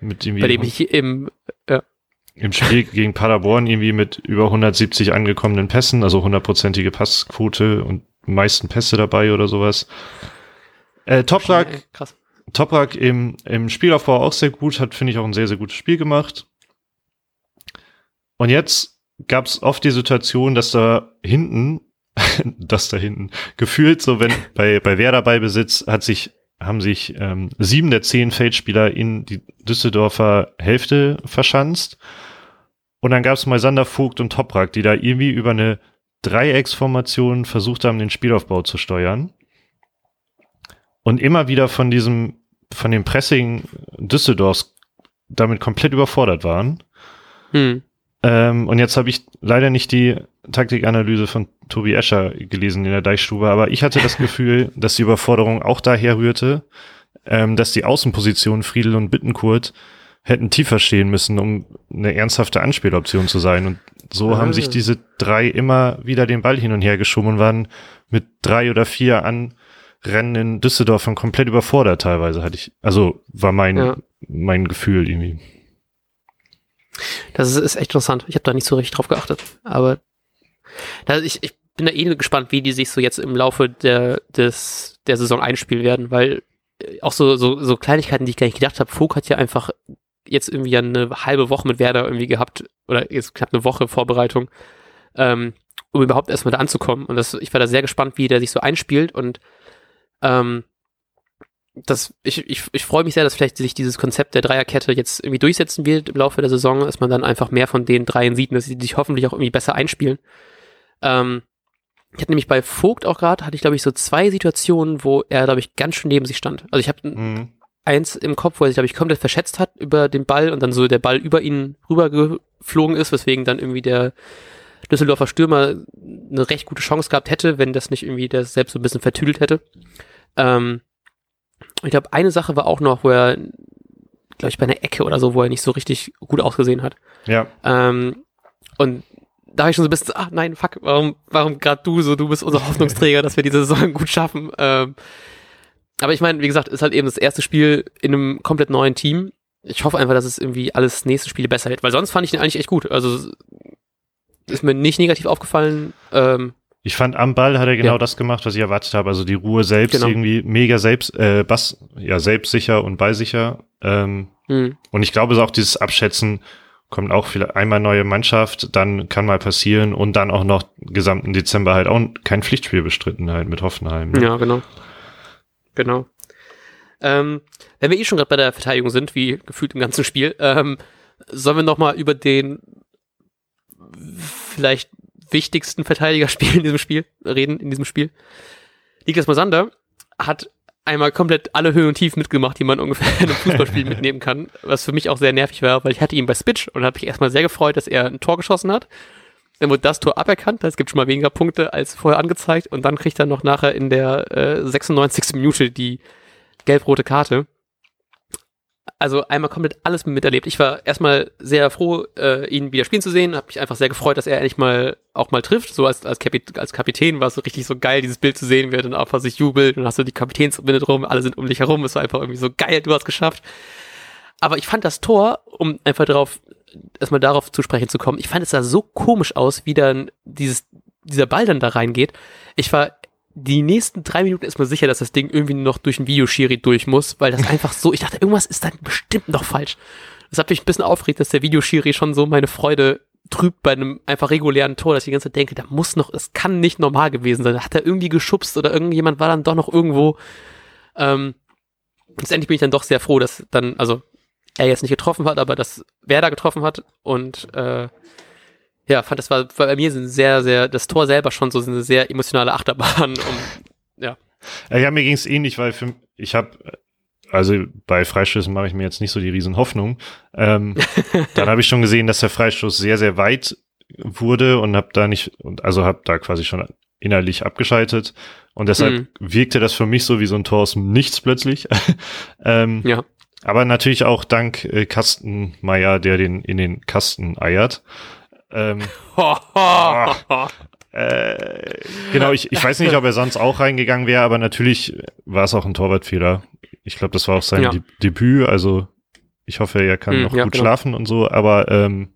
Mit irgendwie Bei dem ich im, ja im Spiel gegen Paderborn irgendwie mit über 170 angekommenen Pässen, also hundertprozentige Passquote und meisten Pässe dabei oder sowas. Äh, Toprak, Krass. Toprak im, im Spielaufbau auch sehr gut, hat, finde ich, auch ein sehr, sehr gutes Spiel gemacht. Und jetzt gab es oft die Situation, dass da hinten, dass da hinten, gefühlt so, wenn bei, bei Werder Ballbesitz hat sich haben sich ähm, sieben der zehn Feldspieler in die Düsseldorfer Hälfte verschanzt. Und dann gab es mal Sander Vogt und Toprak, die da irgendwie über eine Dreiecksformation versucht haben, den Spielaufbau zu steuern. Und immer wieder von diesem, von dem Pressing Düsseldorfs damit komplett überfordert waren. Hm. Ähm, und jetzt habe ich leider nicht die Taktikanalyse von Tobi Escher gelesen in der Deichstube, aber ich hatte das Gefühl, dass die Überforderung auch daher rührte, ähm, dass die Außenpositionen Friedel und Bittenkurt hätten tiefer stehen müssen, um eine ernsthafte Anspieloption zu sein. Und so haben sich diese drei immer wieder den Ball hin und her geschoben und waren mit drei oder vier Anrennen in Düsseldorf komplett überfordert teilweise, hatte ich, also war mein, ja. mein Gefühl irgendwie. Das ist, ist echt interessant. Ich habe da nicht so richtig drauf geachtet. Aber da, ich, ich bin da eh gespannt, wie die sich so jetzt im Laufe der, des, der Saison einspielen werden, weil äh, auch so, so, so Kleinigkeiten, die ich gar nicht gedacht habe, Fug hat ja einfach jetzt irgendwie eine halbe Woche mit Werder irgendwie gehabt oder jetzt knapp eine Woche Vorbereitung, ähm, um überhaupt erstmal da anzukommen. Und das, ich war da sehr gespannt, wie der sich so einspielt und ähm, das, ich, ich, ich freue mich sehr, dass vielleicht sich dieses Konzept der Dreierkette jetzt irgendwie durchsetzen wird im Laufe der Saison, dass man dann einfach mehr von den dreien sieht und dass sie sich hoffentlich auch irgendwie besser einspielen. Ähm, ich hatte nämlich bei Vogt auch gerade, hatte ich glaube ich so zwei Situationen, wo er glaube ich ganz schön neben sich stand. Also ich habe mhm. eins im Kopf, wo er sich glaube ich komplett verschätzt hat über den Ball und dann so der Ball über ihn rübergeflogen ist, weswegen dann irgendwie der Düsseldorfer Stürmer eine recht gute Chance gehabt hätte, wenn das nicht irgendwie der selbst so ein bisschen vertüdelt hätte. Ähm, ich glaube, eine Sache war auch noch, wo er, glaube ich, bei einer Ecke oder so, wo er nicht so richtig gut ausgesehen hat. Ja. Ähm, und da habe ich schon so ein bisschen, ach nein, fuck, warum, warum gerade du so, du bist unser Hoffnungsträger, dass wir diese Saison gut schaffen. Ähm, aber ich meine, wie gesagt, ist halt eben das erste Spiel in einem komplett neuen Team. Ich hoffe einfach, dass es irgendwie alles nächste Spiele besser hält, weil sonst fand ich ihn eigentlich echt gut. Also ist mir nicht negativ aufgefallen. Ähm, ich fand am Ball hat er genau ja. das gemacht, was ich erwartet habe. Also die Ruhe selbst genau. irgendwie mega selbst, äh, Bass, ja, selbstsicher und ballsicher. Ähm, mhm. Und ich glaube, so auch dieses Abschätzen kommt auch vielleicht einmal neue Mannschaft, dann kann mal passieren und dann auch noch gesamten Dezember halt auch kein Pflichtspiel bestritten halt mit Hoffenheim. Ne? Ja, genau. Genau. Ähm, wenn wir eh schon gerade bei der Verteidigung sind, wie gefühlt im ganzen Spiel, ähm, sollen wir noch mal über den vielleicht wichtigsten Verteidigerspiel in diesem Spiel reden, in diesem Spiel. Niklas Mosander hat einmal komplett alle Höhen und Tiefen mitgemacht, die man ungefähr in einem Fußballspiel mitnehmen kann, was für mich auch sehr nervig war, weil ich hatte ihn bei Spitch und habe mich erstmal sehr gefreut, dass er ein Tor geschossen hat. Dann wurde das Tor aberkannt, es gibt schon mal weniger Punkte als vorher angezeigt und dann kriegt er noch nachher in der äh, 96. Minute die gelb-rote Karte also einmal komplett alles miterlebt. Ich war erstmal sehr froh, äh, ihn wieder spielen zu sehen. Habe mich einfach sehr gefreut, dass er endlich mal auch mal trifft. So als, als, Kapit als Kapitän war es so richtig so geil, dieses Bild zu sehen, wie er dann einfach sich jubelt und hast du die Kapitänsbinde drum, alle sind um dich herum. Es war einfach irgendwie so geil, du hast geschafft. Aber ich fand das Tor, um einfach darauf, erstmal darauf zu sprechen zu kommen, ich fand es sah so komisch aus, wie dann dieses, dieser Ball dann da reingeht. Ich war die nächsten drei Minuten ist man sicher, dass das Ding irgendwie noch durch ein Videoschiri durch muss, weil das einfach so, ich dachte, irgendwas ist dann bestimmt noch falsch. Das hat mich ein bisschen aufgeregt, dass der Videoschiri schon so meine Freude trübt bei einem einfach regulären Tor, dass ich die ganze Zeit denke, da muss noch, es kann nicht normal gewesen sein. Da hat er irgendwie geschubst oder irgendjemand war dann doch noch irgendwo. Ähm, letztendlich bin ich dann doch sehr froh, dass dann, also er jetzt nicht getroffen hat, aber dass Werder getroffen hat und äh, ja, fand das war, bei mir ein sehr, sehr, das Tor selber schon so eine sehr emotionale Achterbahn. Und, ja. Ja, mir ging es ähnlich, weil für, ich habe, also bei Freischüssen mache ich mir jetzt nicht so die riesen Hoffnung. Ähm, dann habe ich schon gesehen, dass der Freistoß sehr, sehr weit wurde und habe da nicht, und also habe da quasi schon innerlich abgeschaltet. Und deshalb mhm. wirkte das für mich so wie so ein Tor aus Nichts plötzlich. ähm, ja. Aber natürlich auch dank äh, Kastenmeier, der den in den Kasten eiert. Ähm, äh, genau, ich, ich weiß nicht, ob er sonst auch reingegangen wäre, aber natürlich war es auch ein Torwartfehler. Ich glaube, das war auch sein ja. De Debüt, also ich hoffe, er kann hm, noch ja, gut genau. schlafen und so, aber ähm,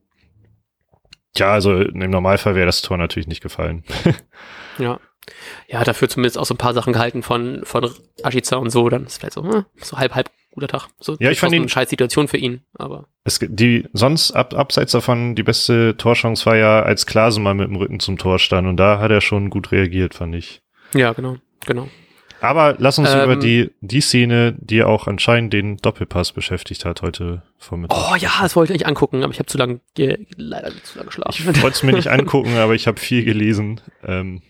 ja, also im Normalfall wäre das Tor natürlich nicht gefallen. ja. Ja, dafür zumindest auch so ein paar Sachen gehalten von, von Ashiza und so, dann ist vielleicht so, hm, so halb, halb guter Tag. So, ja, ich fand ihn eine scheiß Situation für ihn, aber. Es, die, sonst ab, abseits davon, die beste Torchance war ja, als Klase mal mit dem Rücken zum Tor stand und da hat er schon gut reagiert, fand ich. Ja, genau, genau. Aber lass uns ähm, über die, die Szene, die auch anscheinend den Doppelpass beschäftigt hat, heute Vormittag. Oh ja, das wollte ich nicht angucken, aber ich habe zu lange, leider zu lange geschlafen. Ich wollte es mir nicht angucken, aber ich habe viel gelesen. Ähm,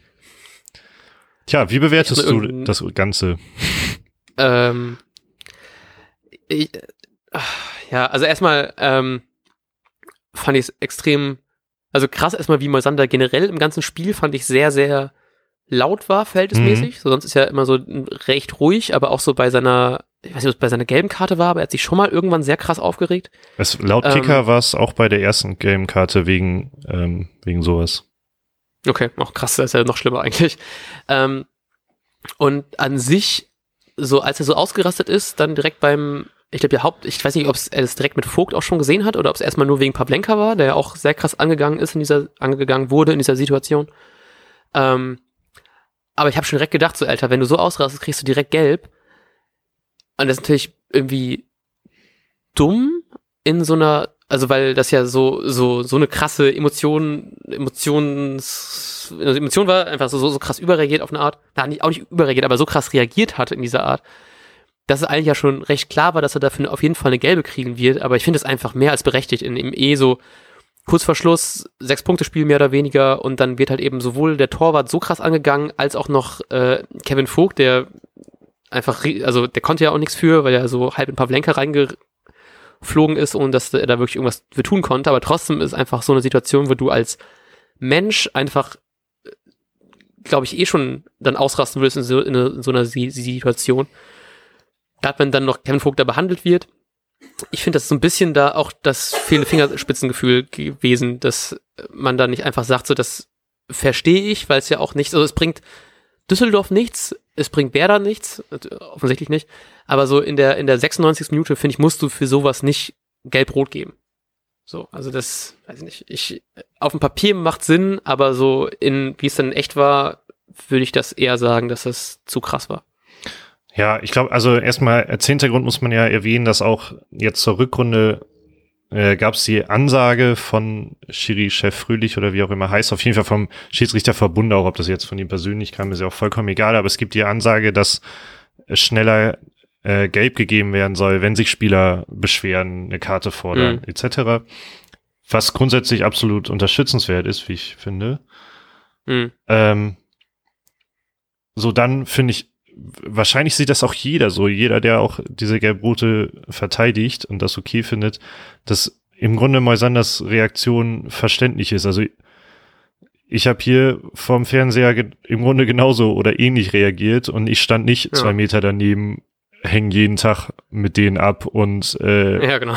tja, wie bewertest du das Ganze? Ähm, ich, ja, also erstmal ähm, fand ich es extrem, also krass erstmal, wie Moisander generell im ganzen Spiel fand ich sehr, sehr laut war, verhältnismäßig. Mhm. So, sonst ist er immer so recht ruhig, aber auch so bei seiner, ich weiß nicht, ob es bei seiner gelben Karte war, aber er hat sich schon mal irgendwann sehr krass aufgeregt. Es, laut Kicker ähm, war es auch bei der ersten gelben Karte wegen, ähm, wegen sowas. Okay, auch krass, das ist ja noch schlimmer eigentlich. Ähm, und an sich, so als er so ausgerastet ist, dann direkt beim ich glaube, der Haupt, ich weiß nicht, ob er es direkt mit Vogt auch schon gesehen hat oder ob es erstmal nur wegen Pavlenka war, der ja auch sehr krass angegangen ist in dieser, angegangen wurde in dieser Situation. Ähm, aber ich habe schon direkt gedacht, so Alter, wenn du so ausrastest, kriegst du direkt gelb. Und das ist natürlich irgendwie dumm, in so einer, also weil das ja so, so, so eine krasse Emotion, Emotions, Emotion war, einfach so, so, krass überreagiert auf eine Art, na, nicht, auch nicht überreagiert, aber so krass reagiert hat in dieser Art, dass es eigentlich ja schon recht klar war, dass er dafür auf jeden Fall eine gelbe kriegen wird, aber ich finde es einfach mehr als berechtigt. In dem eh so kurz vor Schluss, sechs Punkte Spiel mehr oder weniger. Und dann wird halt eben sowohl der Torwart so krass angegangen, als auch noch äh, Kevin Vogt, der einfach, also der konnte ja auch nichts für, weil er so halb in Pavlenka reingeflogen ist, ohne dass er da wirklich irgendwas für tun konnte, aber trotzdem ist einfach so eine Situation, wo du als Mensch einfach glaube ich, eh schon dann ausrasten würdest in so, in so einer Situation. Gerade wenn dann noch Kevin Vogt da behandelt wird. Ich finde, das ist so ein bisschen da auch das fehlende Fingerspitzengefühl gewesen, dass man da nicht einfach sagt, so das verstehe ich, weil es ja auch nichts, also es bringt Düsseldorf nichts, es bringt Werder nichts, offensichtlich nicht, aber so in der, in der 96. Minute, finde ich, musst du für sowas nicht gelb-rot geben. So, also das, weiß ich nicht, ich, auf dem Papier macht Sinn, aber so in, wie es dann echt war, würde ich das eher sagen, dass das zu krass war. Ja, ich glaube, also erstmal als Hintergrund muss man ja erwähnen, dass auch jetzt zur Rückrunde äh, gab es die Ansage von Schiri-Chef Fröhlich oder wie auch immer heißt, auf jeden Fall vom Schiedsrichterverbund auch, ob das jetzt von ihm persönlich kam, ist ja auch vollkommen egal, aber es gibt die Ansage, dass schneller äh, gelb gegeben werden soll, wenn sich Spieler beschweren, eine Karte fordern, mhm. etc. Was grundsätzlich absolut unterstützenswert ist, wie ich finde. Mhm. Ähm, so dann finde ich wahrscheinlich sieht das auch jeder so, jeder, der auch diese Gelbrote verteidigt und das okay findet, dass im Grunde Moisanders Reaktion verständlich ist. Also ich habe hier vorm Fernseher im Grunde genauso oder ähnlich reagiert und ich stand nicht ja. zwei Meter daneben, hänge jeden Tag mit denen ab und äh, ja, genau.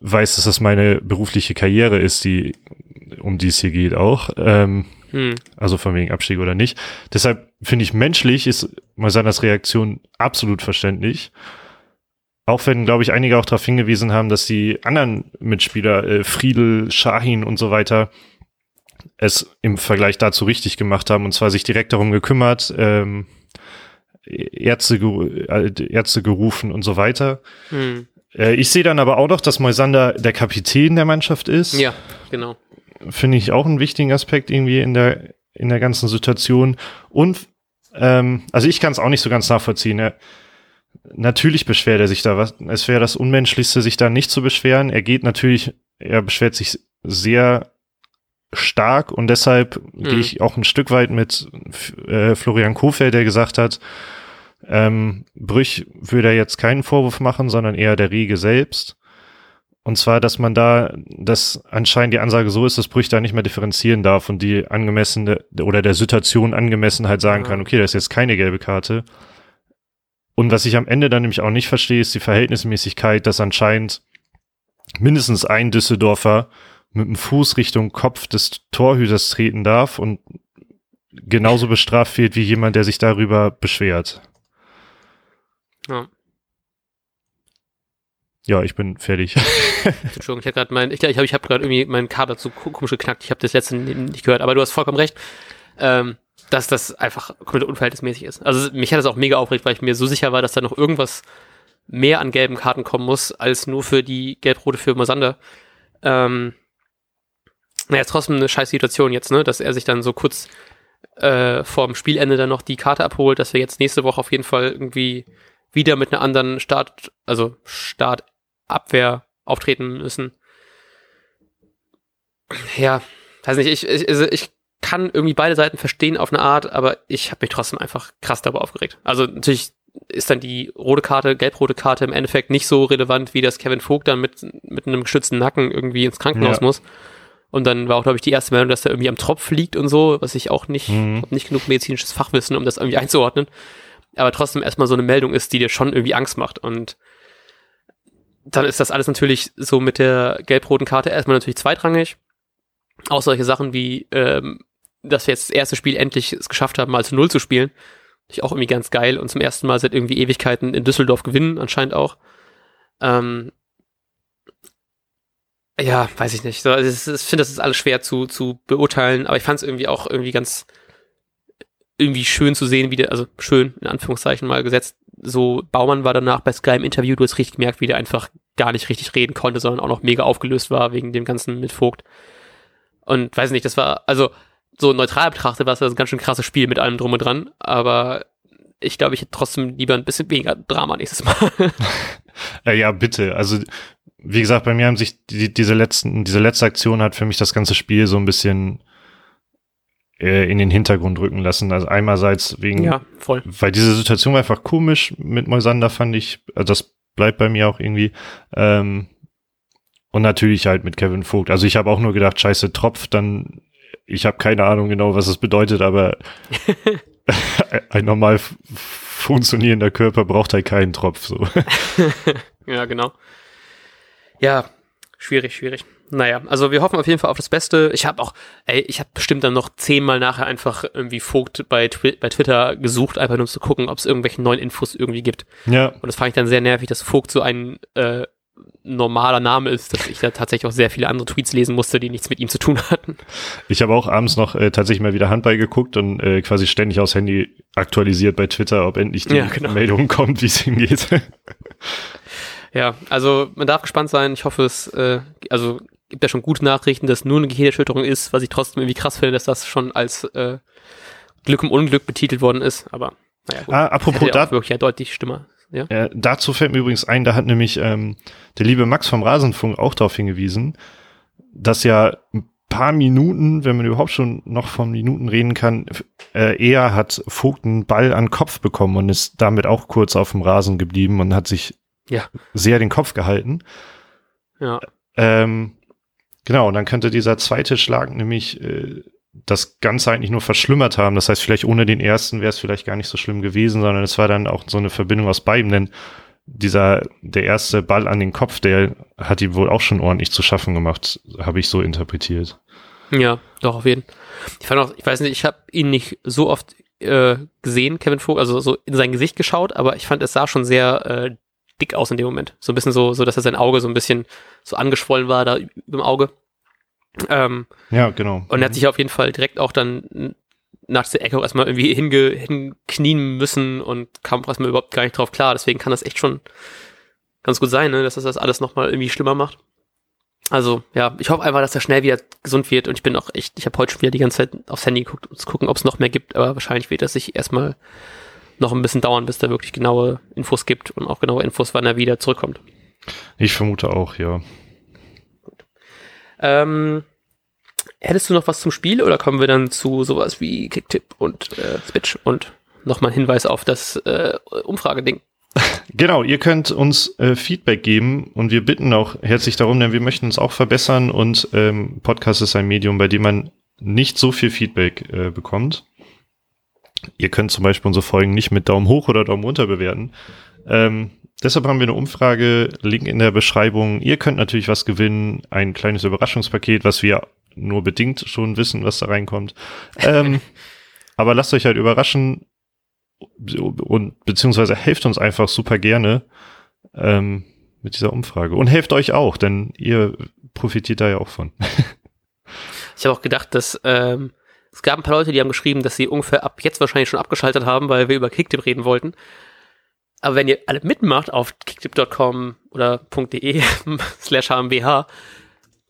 weiß, dass das meine berufliche Karriere ist, die um die es hier geht auch. Ähm, hm. Also von wegen Abstieg oder nicht. Deshalb finde ich menschlich ist Moisanas Reaktion absolut verständlich. Auch wenn, glaube ich, einige auch darauf hingewiesen haben, dass die anderen Mitspieler, äh, Friedel, Shahin und so weiter, es im Vergleich dazu richtig gemacht haben und zwar sich direkt darum gekümmert, ähm, Ärzte, äh, Ärzte gerufen und so weiter. Hm. Äh, ich sehe dann aber auch noch, dass Moisander der Kapitän der Mannschaft ist. Ja, genau finde ich auch einen wichtigen Aspekt irgendwie in der, in der ganzen Situation. Und, ähm, also ich kann es auch nicht so ganz nachvollziehen. Er, natürlich beschwert er sich da was. Es wäre das Unmenschlichste, sich da nicht zu beschweren. Er geht natürlich, er beschwert sich sehr stark und deshalb mhm. gehe ich auch ein Stück weit mit äh, Florian Kofeld, der gesagt hat, ähm, Brüch würde er jetzt keinen Vorwurf machen, sondern eher der Riege selbst. Und zwar, dass man da, dass anscheinend die Ansage so ist, dass Brüch da nicht mehr differenzieren darf und die angemessene oder der Situation angemessen halt sagen ja. kann, okay, das ist jetzt keine gelbe Karte. Und was ich am Ende dann nämlich auch nicht verstehe, ist die Verhältnismäßigkeit, dass anscheinend mindestens ein Düsseldorfer mit dem Fuß Richtung Kopf des Torhüters treten darf und genauso bestraft wird wie jemand, der sich darüber beschwert. Ja. Ja, ich bin fertig. Entschuldigung, ich habe gerade mein, ich ich habe hab gerade irgendwie meinen Kabel zu komisch geknackt. Ich habe das letzte nicht gehört, aber du hast vollkommen recht, ähm, dass das einfach komplett unverhältnismäßig ist. Also mich hat das auch mega aufgeregt, weil ich mir so sicher war, dass da noch irgendwas mehr an gelben Karten kommen muss, als nur für die gelb-rote für Mosander. Ähm, naja, ist trotzdem eine scheiß Situation jetzt, ne, dass er sich dann so kurz äh, vorm Spielende dann noch die Karte abholt, dass wir jetzt nächste Woche auf jeden Fall irgendwie wieder mit einer anderen Start, also Start Abwehr auftreten müssen. Ja, weiß nicht, ich, ich, also ich kann irgendwie beide Seiten verstehen auf eine Art, aber ich habe mich trotzdem einfach krass darüber aufgeregt. Also natürlich ist dann die rote Karte, gelb-rote Karte im Endeffekt nicht so relevant, wie das Kevin Vogt dann mit, mit einem geschützten Nacken irgendwie ins Krankenhaus ja. muss. Und dann war auch, glaube ich, die erste Meldung, dass er irgendwie am Tropf liegt und so, was ich auch nicht, mhm. hab nicht genug medizinisches Fachwissen, um das irgendwie einzuordnen. Aber trotzdem erstmal so eine Meldung ist, die dir schon irgendwie Angst macht. Und dann ist das alles natürlich so mit der gelb-roten Karte erstmal natürlich zweitrangig. Auch solche Sachen wie, ähm, dass wir jetzt das erste Spiel endlich es geschafft haben, mal zu Null zu spielen. Ich auch irgendwie ganz geil und zum ersten Mal seit irgendwie Ewigkeiten in Düsseldorf gewinnen, anscheinend auch. Ähm, ja, weiß ich nicht. So, also ich finde, das ist alles schwer zu, zu beurteilen, aber ich fand es irgendwie auch irgendwie ganz irgendwie schön zu sehen, wie der, also schön, in Anführungszeichen mal gesetzt, so Baumann war danach bei Sky im Interview, du hast richtig gemerkt, wie der einfach gar nicht richtig reden konnte, sondern auch noch mega aufgelöst war wegen dem ganzen mit Vogt. Und weiß nicht, das war, also so neutral betrachtet war es ein ganz schön krasses Spiel mit allem drum und dran, aber ich glaube, ich hätte trotzdem lieber ein bisschen weniger Drama nächstes Mal. ja, ja, bitte. Also, wie gesagt, bei mir haben sich die, diese letzten, diese letzte Aktion hat für mich das ganze Spiel so ein bisschen äh, in den Hintergrund rücken lassen. Also einerseits wegen, ja, voll. weil diese Situation war einfach komisch mit Moisander, fand ich, also das bleibt bei mir auch irgendwie. Ähm, und natürlich halt mit Kevin Vogt. Also ich habe auch nur gedacht, scheiße, Tropf, dann, ich habe keine Ahnung genau, was es bedeutet, aber ein normal funktionierender Körper braucht halt keinen Tropf. So. ja, genau. Ja, schwierig, schwierig. Naja, also wir hoffen auf jeden Fall auf das Beste. Ich habe auch, ey, ich habe bestimmt dann noch zehnmal nachher einfach irgendwie Vogt bei, Twi bei Twitter gesucht, einfach nur zu gucken, ob es irgendwelche neuen Infos irgendwie gibt. Ja. Und das fand ich dann sehr nervig, dass Vogt so ein äh, normaler Name ist, dass ich da tatsächlich auch sehr viele andere Tweets lesen musste, die nichts mit ihm zu tun hatten. Ich habe auch abends noch äh, tatsächlich mal wieder Handball geguckt und äh, quasi ständig aufs Handy aktualisiert bei Twitter, ob endlich die Ja, genau. Meldung kommt, wie es hingeht. Ja, also man darf gespannt sein. Ich hoffe, es äh, also gibt ja schon gute Nachrichten, dass nur eine Gehirnerschütterung ist, was ich trotzdem irgendwie krass finde, dass das schon als äh, Glück im Unglück betitelt worden ist. Aber naja, gut. ah, apropos da, wirklich ja deutlich Stimme. Ja? äh, dazu fällt mir übrigens ein, da hat nämlich ähm, der liebe Max vom Rasenfunk auch darauf hingewiesen, dass ja ein paar Minuten, wenn man überhaupt schon noch von Minuten reden kann, äh, er hat Vogt einen Ball an den Kopf bekommen und ist damit auch kurz auf dem Rasen geblieben und hat sich Ja. sehr den Kopf gehalten. Ja. Ähm, genau, und dann könnte dieser zweite Schlag nämlich äh, das Ganze eigentlich nur verschlimmert haben. Das heißt, vielleicht ohne den ersten wäre es vielleicht gar nicht so schlimm gewesen, sondern es war dann auch so eine Verbindung aus beiden, denn dieser, der erste Ball an den Kopf, der hat ihm wohl auch schon ordentlich zu schaffen gemacht, habe ich so interpretiert. Ja, doch, auf jeden. Ich fand auch, ich weiß nicht, ich habe ihn nicht so oft äh, gesehen, Kevin Vogt, also so in sein Gesicht geschaut, aber ich fand, es sah schon sehr äh, dick aus in dem Moment. So ein bisschen so, so dass er sein Auge so ein bisschen so angeschwollen war da dem Auge. Ähm, Ja, genau. und er hat sich auf jeden Fall direkt auch dann nach dieser Ecke auch erstmal irgendwie hinge, hinknien müssen und kam auch erstmal überhaupt gar nicht drauf klar. Deswegen kann das echt schon ganz gut sein, ne, dass das das alles nochmal irgendwie schlimmer macht. Also, ja, ich hoffe einfach, dass er schnell wieder gesund wird und ich bin auch echt, ich habe heute schon wieder die ganze Zeit aufs Handy geguckt, um zu gucken, ob es noch mehr gibt, aber wahrscheinlich wird das sich erstmal noch ein bisschen dauern, bis da wirklich genaue Infos gibt und auch genaue Infos, wann er wieder zurückkommt. Ich vermute auch, ja. Ähm, hättest du noch was zum Spiel oder kommen wir dann zu sowas wie Kicktip und äh, Switch und nochmal ein Hinweis auf das äh, Umfrageding? Genau, ihr könnt uns äh, Feedback geben und wir bitten auch herzlich darum, denn wir möchten uns auch verbessern und ähm, Podcast ist ein Medium, bei dem man nicht so viel Feedback äh, bekommt. Ihr könnt zum Beispiel unsere Folgen nicht mit Daumen hoch oder Daumen runter bewerten. Ähm, deshalb haben wir eine Umfrage, Link in der Beschreibung. Ihr könnt natürlich was gewinnen, ein kleines Überraschungspaket, was wir nur bedingt schon wissen, was da reinkommt. Ähm, aber lasst euch halt überraschen und beziehungsweise helft uns einfach super gerne ähm, mit dieser Umfrage. Und helft euch auch, denn ihr profitiert da ja auch von. Ich habe auch gedacht, dass ähm, es gab ein paar Leute, die haben geschrieben, dass sie ungefähr ab jetzt wahrscheinlich schon abgeschaltet haben, weil wir über Kicktip reden wollten. Aber wenn ihr alle mitmacht auf kicktip.com oder .de slash hmbh,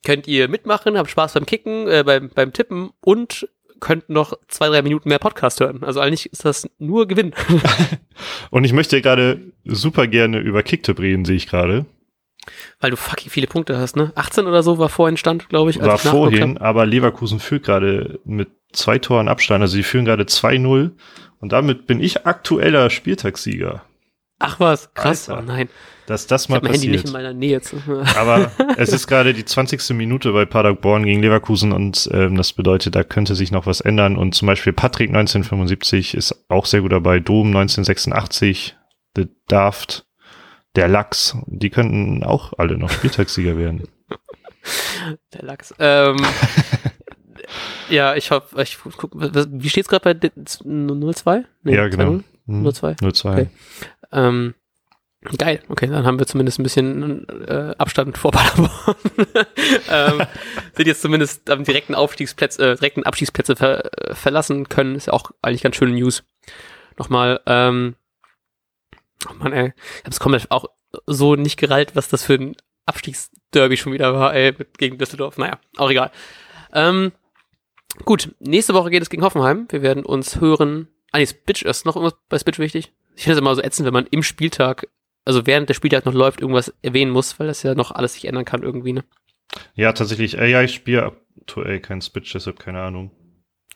könnt ihr mitmachen, habt Spaß beim Kicken, äh, beim, beim Tippen und könnt noch zwei, drei Minuten mehr Podcast hören. Also eigentlich ist das nur Gewinn. Und ich möchte gerade super gerne über Kicktip reden, sehe ich gerade. Weil du fucking viele Punkte hast, ne? 18 oder so war vorhin Stand, glaube ich. als War ich vorhin, aber Leverkusen führt gerade mit zwei Toren Abstand. Also die führen gerade 2-0. Und damit bin ich aktueller Spieltagssieger. Ach was, krass. Alter. Oh nein, Dass das ich mal habe mein Handy nicht passiert. in meiner Nähe. Jetzt. Aber es ist gerade die 20. Minute bei Paderborn gegen Leverkusen und ähm, das bedeutet, da könnte sich noch was ändern. Und zum Beispiel Patrick 1975 ist auch sehr gut dabei, Dom 1986, The Daft, der Lachs, die könnten auch alle noch Spieltagssieger werden. Der Lachs. Ähm, ja, ich hoffe, ich guck, wie steht's gerade bei 0-2? Nee, ja, genau. 2-0? Hm, 0-2? 0-2. Okay. Ähm, geil, okay, dann haben wir zumindest ein bisschen äh, Abstand vor Paderborn. ähm, sind jetzt zumindest am direkten Aufstiegsplätze, äh, direkten Abstiegsplätze ver, äh, verlassen können. Ist ja auch eigentlich ganz schöne News. Nochmal, ähm, Oh Mann, ey. Ich hab's komplett auch so nicht gerallt, was das für ein Abstiegsderby schon wieder war, ey, gegen Düsseldorf. Naja, auch egal. Ähm, gut, nächste Woche geht es gegen Hoffenheim. Wir werden uns hören. Ah, nee, Spitch ist noch irgendwas bei Spitch wichtig. Ich finde es immer so ätzend, wenn man im Spieltag, also während der Spieltag noch läuft, irgendwas erwähnen muss, weil das ja noch alles sich ändern kann irgendwie, ne? Ja, tatsächlich. Äh, ja, ich spiele aktuell kein Spitch, deshalb keine Ahnung.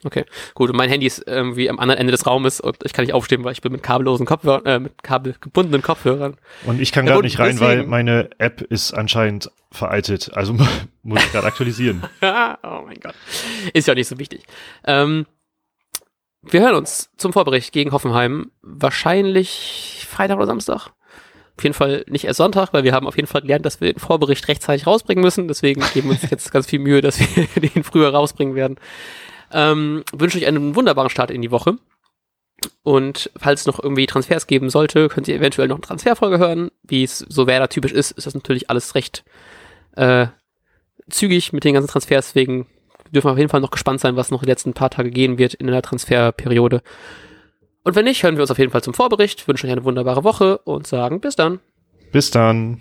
Okay, gut. Und mein Handy ist irgendwie am anderen Ende des Raumes und ich kann nicht aufstehen, weil ich bin mit kabellosen Kopfhörern, äh, mit kabelgebundenen Kopfhörern. Und ich kann gerade nicht rein, weil meine App ist anscheinend veraltet. Also muss ich gerade aktualisieren. oh mein Gott. Ist ja nicht so wichtig. Ähm, wir hören uns zum Vorbericht gegen Hoffenheim. Wahrscheinlich Freitag oder Samstag. Auf jeden Fall nicht erst Sonntag, weil wir haben auf jeden Fall gelernt, dass wir den Vorbericht rechtzeitig rausbringen müssen. Deswegen geben wir uns jetzt ganz viel Mühe, dass wir den früher rausbringen werden. Ähm, wünsche euch einen wunderbaren Start in die Woche. Und falls es noch irgendwie Transfers geben sollte, könnt ihr eventuell noch eine Transferfolge hören. Wie es so Werder typisch ist, ist das natürlich alles recht äh, zügig mit den ganzen Transfers. Deswegen dürfen wir auf jeden Fall noch gespannt sein, was noch die letzten paar Tage gehen wird in der Transferperiode. Und wenn nicht, hören wir uns auf jeden Fall zum Vorbericht, wünschen euch eine wunderbare Woche und sagen bis dann. Bis dann.